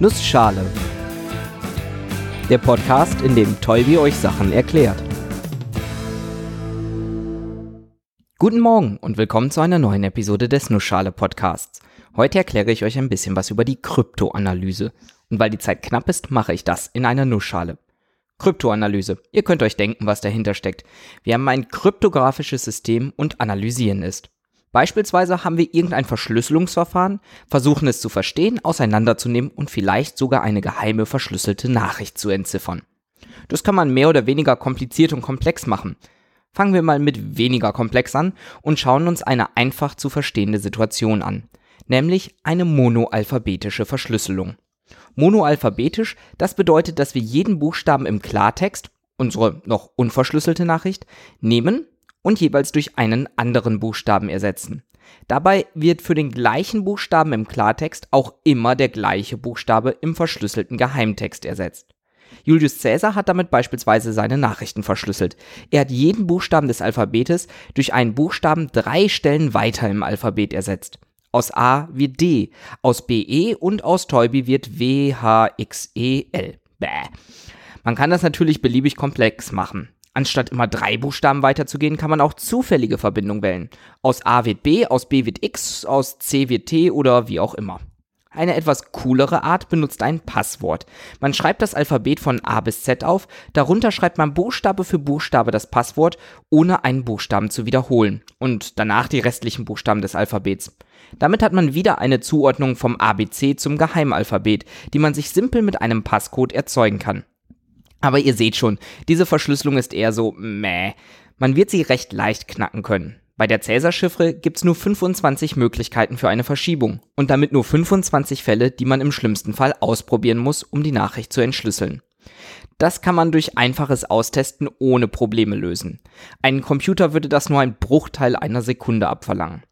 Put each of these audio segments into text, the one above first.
Nussschale. Der Podcast, in dem Tolbi euch Sachen erklärt. Guten Morgen und willkommen zu einer neuen Episode des Nussschale Podcasts. Heute erkläre ich euch ein bisschen was über die Kryptoanalyse. Und weil die Zeit knapp ist, mache ich das in einer Nussschale. Kryptoanalyse. Ihr könnt euch denken, was dahinter steckt. Wir haben ein kryptografisches System und analysieren ist. Beispielsweise haben wir irgendein Verschlüsselungsverfahren, versuchen es zu verstehen, auseinanderzunehmen und vielleicht sogar eine geheime verschlüsselte Nachricht zu entziffern. Das kann man mehr oder weniger kompliziert und komplex machen. Fangen wir mal mit weniger komplex an und schauen uns eine einfach zu verstehende Situation an, nämlich eine monoalphabetische Verschlüsselung. Monoalphabetisch, das bedeutet, dass wir jeden Buchstaben im Klartext, unsere noch unverschlüsselte Nachricht, nehmen und jeweils durch einen anderen Buchstaben ersetzen. Dabei wird für den gleichen Buchstaben im Klartext auch immer der gleiche Buchstabe im verschlüsselten Geheimtext ersetzt. Julius Caesar hat damit beispielsweise seine Nachrichten verschlüsselt. Er hat jeden Buchstaben des Alphabetes durch einen Buchstaben drei Stellen weiter im Alphabet ersetzt. Aus A wird D, aus BE und aus Teubi wird WHXEL. Bäh. Man kann das natürlich beliebig komplex machen. Anstatt immer drei Buchstaben weiterzugehen, kann man auch zufällige Verbindungen wählen. Aus A wird B, aus B wird X, aus C wird T oder wie auch immer. Eine etwas coolere Art benutzt ein Passwort. Man schreibt das Alphabet von A bis Z auf, darunter schreibt man Buchstabe für Buchstabe das Passwort, ohne einen Buchstaben zu wiederholen und danach die restlichen Buchstaben des Alphabets. Damit hat man wieder eine Zuordnung vom ABC zum Geheimalphabet, die man sich simpel mit einem Passcode erzeugen kann. Aber ihr seht schon, diese Verschlüsselung ist eher so meh. Man wird sie recht leicht knacken können. Bei der Cäsar-Chiffre gibt's nur 25 Möglichkeiten für eine Verschiebung und damit nur 25 Fälle, die man im schlimmsten Fall ausprobieren muss, um die Nachricht zu entschlüsseln. Das kann man durch einfaches Austesten ohne Probleme lösen. Ein Computer würde das nur ein Bruchteil einer Sekunde abverlangen.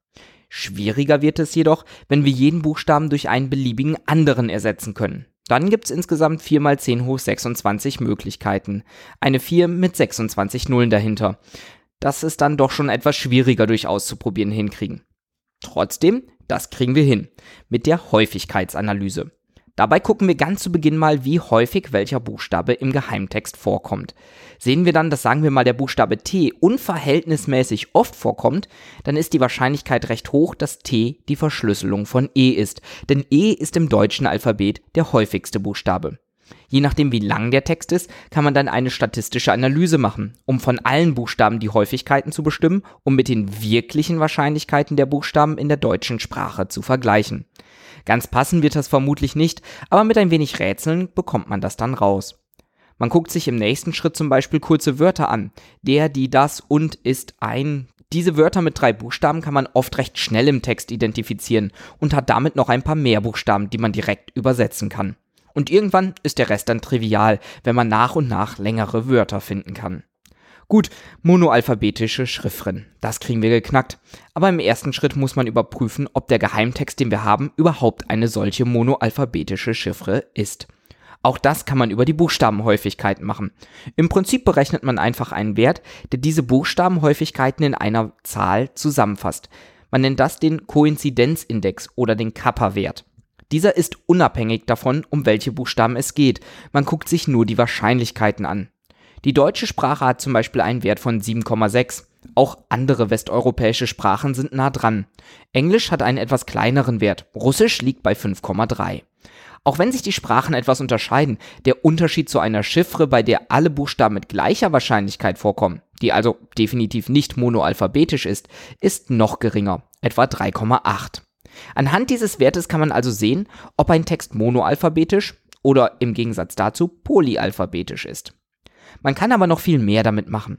Schwieriger wird es jedoch, wenn wir jeden Buchstaben durch einen beliebigen anderen ersetzen können. Dann gibt es insgesamt 4 mal 10 hoch 26 Möglichkeiten. Eine 4 mit 26 Nullen dahinter. Das ist dann doch schon etwas schwieriger durch auszuprobieren hinkriegen. Trotzdem, das kriegen wir hin. Mit der Häufigkeitsanalyse. Dabei gucken wir ganz zu Beginn mal, wie häufig welcher Buchstabe im Geheimtext vorkommt. Sehen wir dann, dass sagen wir mal der Buchstabe T unverhältnismäßig oft vorkommt, dann ist die Wahrscheinlichkeit recht hoch, dass T die Verschlüsselung von E ist. Denn E ist im deutschen Alphabet der häufigste Buchstabe. Je nachdem, wie lang der Text ist, kann man dann eine statistische Analyse machen, um von allen Buchstaben die Häufigkeiten zu bestimmen, um mit den wirklichen Wahrscheinlichkeiten der Buchstaben in der deutschen Sprache zu vergleichen. Ganz passen wird das vermutlich nicht, aber mit ein wenig Rätseln bekommt man das dann raus. Man guckt sich im nächsten Schritt zum Beispiel kurze Wörter an. Der, die, das und ist ein. Diese Wörter mit drei Buchstaben kann man oft recht schnell im Text identifizieren und hat damit noch ein paar mehr Buchstaben, die man direkt übersetzen kann. Und irgendwann ist der Rest dann trivial, wenn man nach und nach längere Wörter finden kann. Gut, monoalphabetische Chiffren. Das kriegen wir geknackt. Aber im ersten Schritt muss man überprüfen, ob der Geheimtext, den wir haben, überhaupt eine solche monoalphabetische Chiffre ist. Auch das kann man über die Buchstabenhäufigkeiten machen. Im Prinzip berechnet man einfach einen Wert, der diese Buchstabenhäufigkeiten in einer Zahl zusammenfasst. Man nennt das den Koinzidenzindex oder den Kappa-Wert. Dieser ist unabhängig davon, um welche Buchstaben es geht. Man guckt sich nur die Wahrscheinlichkeiten an. Die deutsche Sprache hat zum Beispiel einen Wert von 7,6. Auch andere westeuropäische Sprachen sind nah dran. Englisch hat einen etwas kleineren Wert. Russisch liegt bei 5,3. Auch wenn sich die Sprachen etwas unterscheiden, der Unterschied zu einer Chiffre, bei der alle Buchstaben mit gleicher Wahrscheinlichkeit vorkommen, die also definitiv nicht monoalphabetisch ist, ist noch geringer, etwa 3,8. Anhand dieses Wertes kann man also sehen, ob ein Text monoalphabetisch oder im Gegensatz dazu polyalphabetisch ist. Man kann aber noch viel mehr damit machen.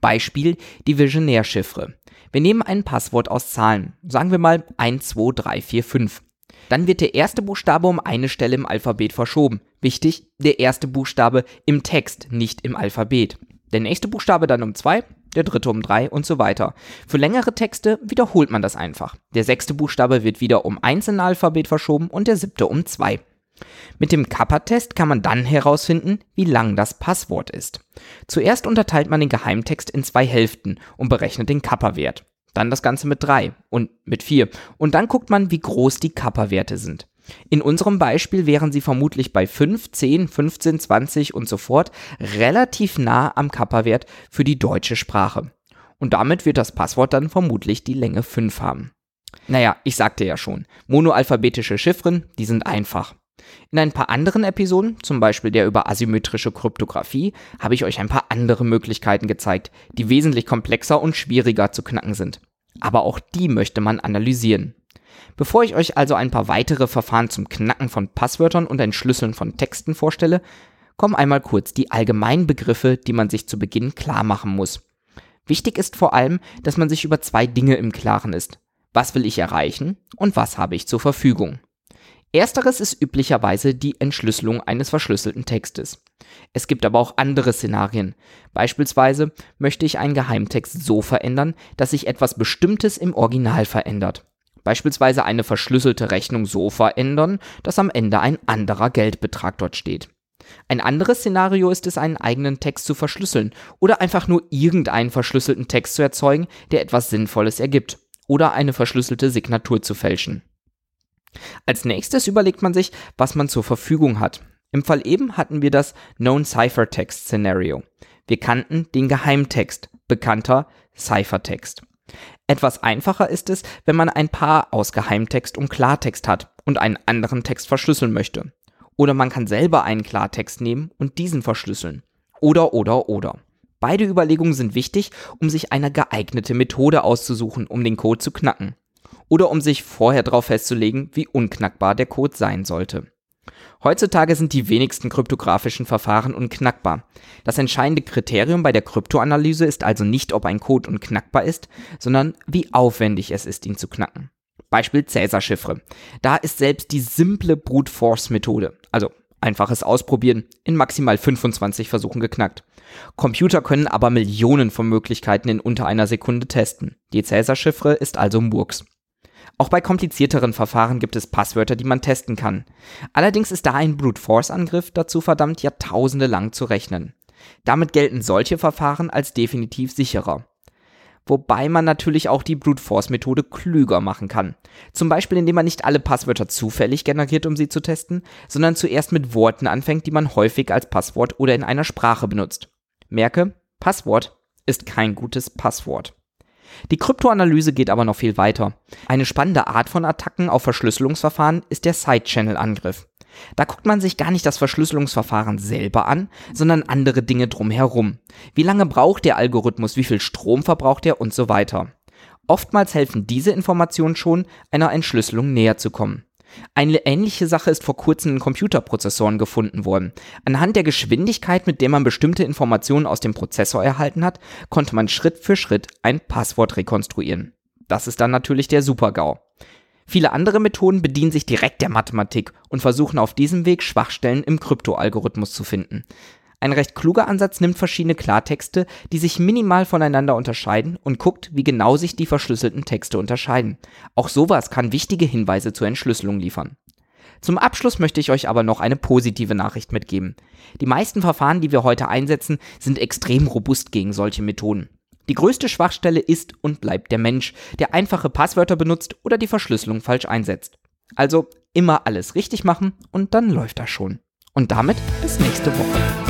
Beispiel die Visionär-Chiffre. Wir nehmen ein Passwort aus Zahlen, sagen wir mal 1, 2, 3, 4, 5. Dann wird der erste Buchstabe um eine Stelle im Alphabet verschoben. Wichtig, der erste Buchstabe im Text, nicht im Alphabet. Der nächste Buchstabe dann um zwei, der dritte um drei und so weiter. Für längere Texte wiederholt man das einfach. Der sechste Buchstabe wird wieder um eins im Alphabet verschoben und der siebte um zwei. Mit dem Kappa-Test kann man dann herausfinden, wie lang das Passwort ist. Zuerst unterteilt man den Geheimtext in zwei Hälften und berechnet den Kappa-Wert. Dann das Ganze mit drei und mit vier. Und dann guckt man, wie groß die Kappa-Werte sind. In unserem Beispiel wären sie vermutlich bei 5, 10, 15, 20 und so fort relativ nah am Kappa-Wert für die deutsche Sprache. Und damit wird das Passwort dann vermutlich die Länge 5 haben. Naja, ich sagte ja schon, monoalphabetische Chiffren, die sind einfach. In ein paar anderen Episoden, zum Beispiel der über asymmetrische Kryptographie, habe ich euch ein paar andere Möglichkeiten gezeigt, die wesentlich komplexer und schwieriger zu knacken sind. Aber auch die möchte man analysieren. Bevor ich euch also ein paar weitere Verfahren zum Knacken von Passwörtern und Entschlüsseln von Texten vorstelle, kommen einmal kurz die allgemeinen Begriffe, die man sich zu Beginn klar machen muss. Wichtig ist vor allem, dass man sich über zwei Dinge im Klaren ist. Was will ich erreichen und was habe ich zur Verfügung? Ersteres ist üblicherweise die Entschlüsselung eines verschlüsselten Textes. Es gibt aber auch andere Szenarien. Beispielsweise möchte ich einen Geheimtext so verändern, dass sich etwas Bestimmtes im Original verändert. Beispielsweise eine verschlüsselte Rechnung so verändern, dass am Ende ein anderer Geldbetrag dort steht. Ein anderes Szenario ist es, einen eigenen Text zu verschlüsseln oder einfach nur irgendeinen verschlüsselten Text zu erzeugen, der etwas Sinnvolles ergibt oder eine verschlüsselte Signatur zu fälschen. Als nächstes überlegt man sich, was man zur Verfügung hat. Im Fall eben hatten wir das Known Ciphertext Szenario. Wir kannten den Geheimtext, bekannter Ciphertext. Etwas einfacher ist es, wenn man ein Paar aus Geheimtext und Klartext hat und einen anderen Text verschlüsseln möchte. Oder man kann selber einen Klartext nehmen und diesen verschlüsseln. Oder, oder, oder. Beide Überlegungen sind wichtig, um sich eine geeignete Methode auszusuchen, um den Code zu knacken. Oder um sich vorher darauf festzulegen, wie unknackbar der Code sein sollte. Heutzutage sind die wenigsten kryptografischen Verfahren unknackbar. Das entscheidende Kriterium bei der Kryptoanalyse ist also nicht, ob ein Code unknackbar ist, sondern wie aufwendig es ist, ihn zu knacken. Beispiel Cäsar-Chiffre. Da ist selbst die simple Brute Force Methode, also einfaches Ausprobieren, in maximal 25 Versuchen geknackt. Computer können aber Millionen von Möglichkeiten in unter einer Sekunde testen. Die Cäsar-Chiffre ist also Murks. Auch bei komplizierteren Verfahren gibt es Passwörter, die man testen kann. Allerdings ist da ein Brute Force Angriff dazu verdammt, Jahrtausende lang zu rechnen. Damit gelten solche Verfahren als definitiv sicherer. Wobei man natürlich auch die Brute Force Methode klüger machen kann. Zum Beispiel indem man nicht alle Passwörter zufällig generiert, um sie zu testen, sondern zuerst mit Worten anfängt, die man häufig als Passwort oder in einer Sprache benutzt. Merke, Passwort ist kein gutes Passwort. Die Kryptoanalyse geht aber noch viel weiter. Eine spannende Art von Attacken auf Verschlüsselungsverfahren ist der Side-Channel-Angriff. Da guckt man sich gar nicht das Verschlüsselungsverfahren selber an, sondern andere Dinge drumherum. Wie lange braucht der Algorithmus, wie viel Strom verbraucht er und so weiter. Oftmals helfen diese Informationen schon, einer Entschlüsselung näher zu kommen. Eine ähnliche Sache ist vor kurzem in Computerprozessoren gefunden worden. Anhand der Geschwindigkeit, mit der man bestimmte Informationen aus dem Prozessor erhalten hat, konnte man Schritt für Schritt ein Passwort rekonstruieren. Das ist dann natürlich der Super-GAU. Viele andere Methoden bedienen sich direkt der Mathematik und versuchen auf diesem Weg Schwachstellen im Kryptoalgorithmus zu finden. Ein recht kluger Ansatz nimmt verschiedene Klartexte, die sich minimal voneinander unterscheiden und guckt, wie genau sich die verschlüsselten Texte unterscheiden. Auch sowas kann wichtige Hinweise zur Entschlüsselung liefern. Zum Abschluss möchte ich euch aber noch eine positive Nachricht mitgeben. Die meisten Verfahren, die wir heute einsetzen, sind extrem robust gegen solche Methoden. Die größte Schwachstelle ist und bleibt der Mensch, der einfache Passwörter benutzt oder die Verschlüsselung falsch einsetzt. Also immer alles richtig machen und dann läuft das schon. Und damit bis nächste Woche.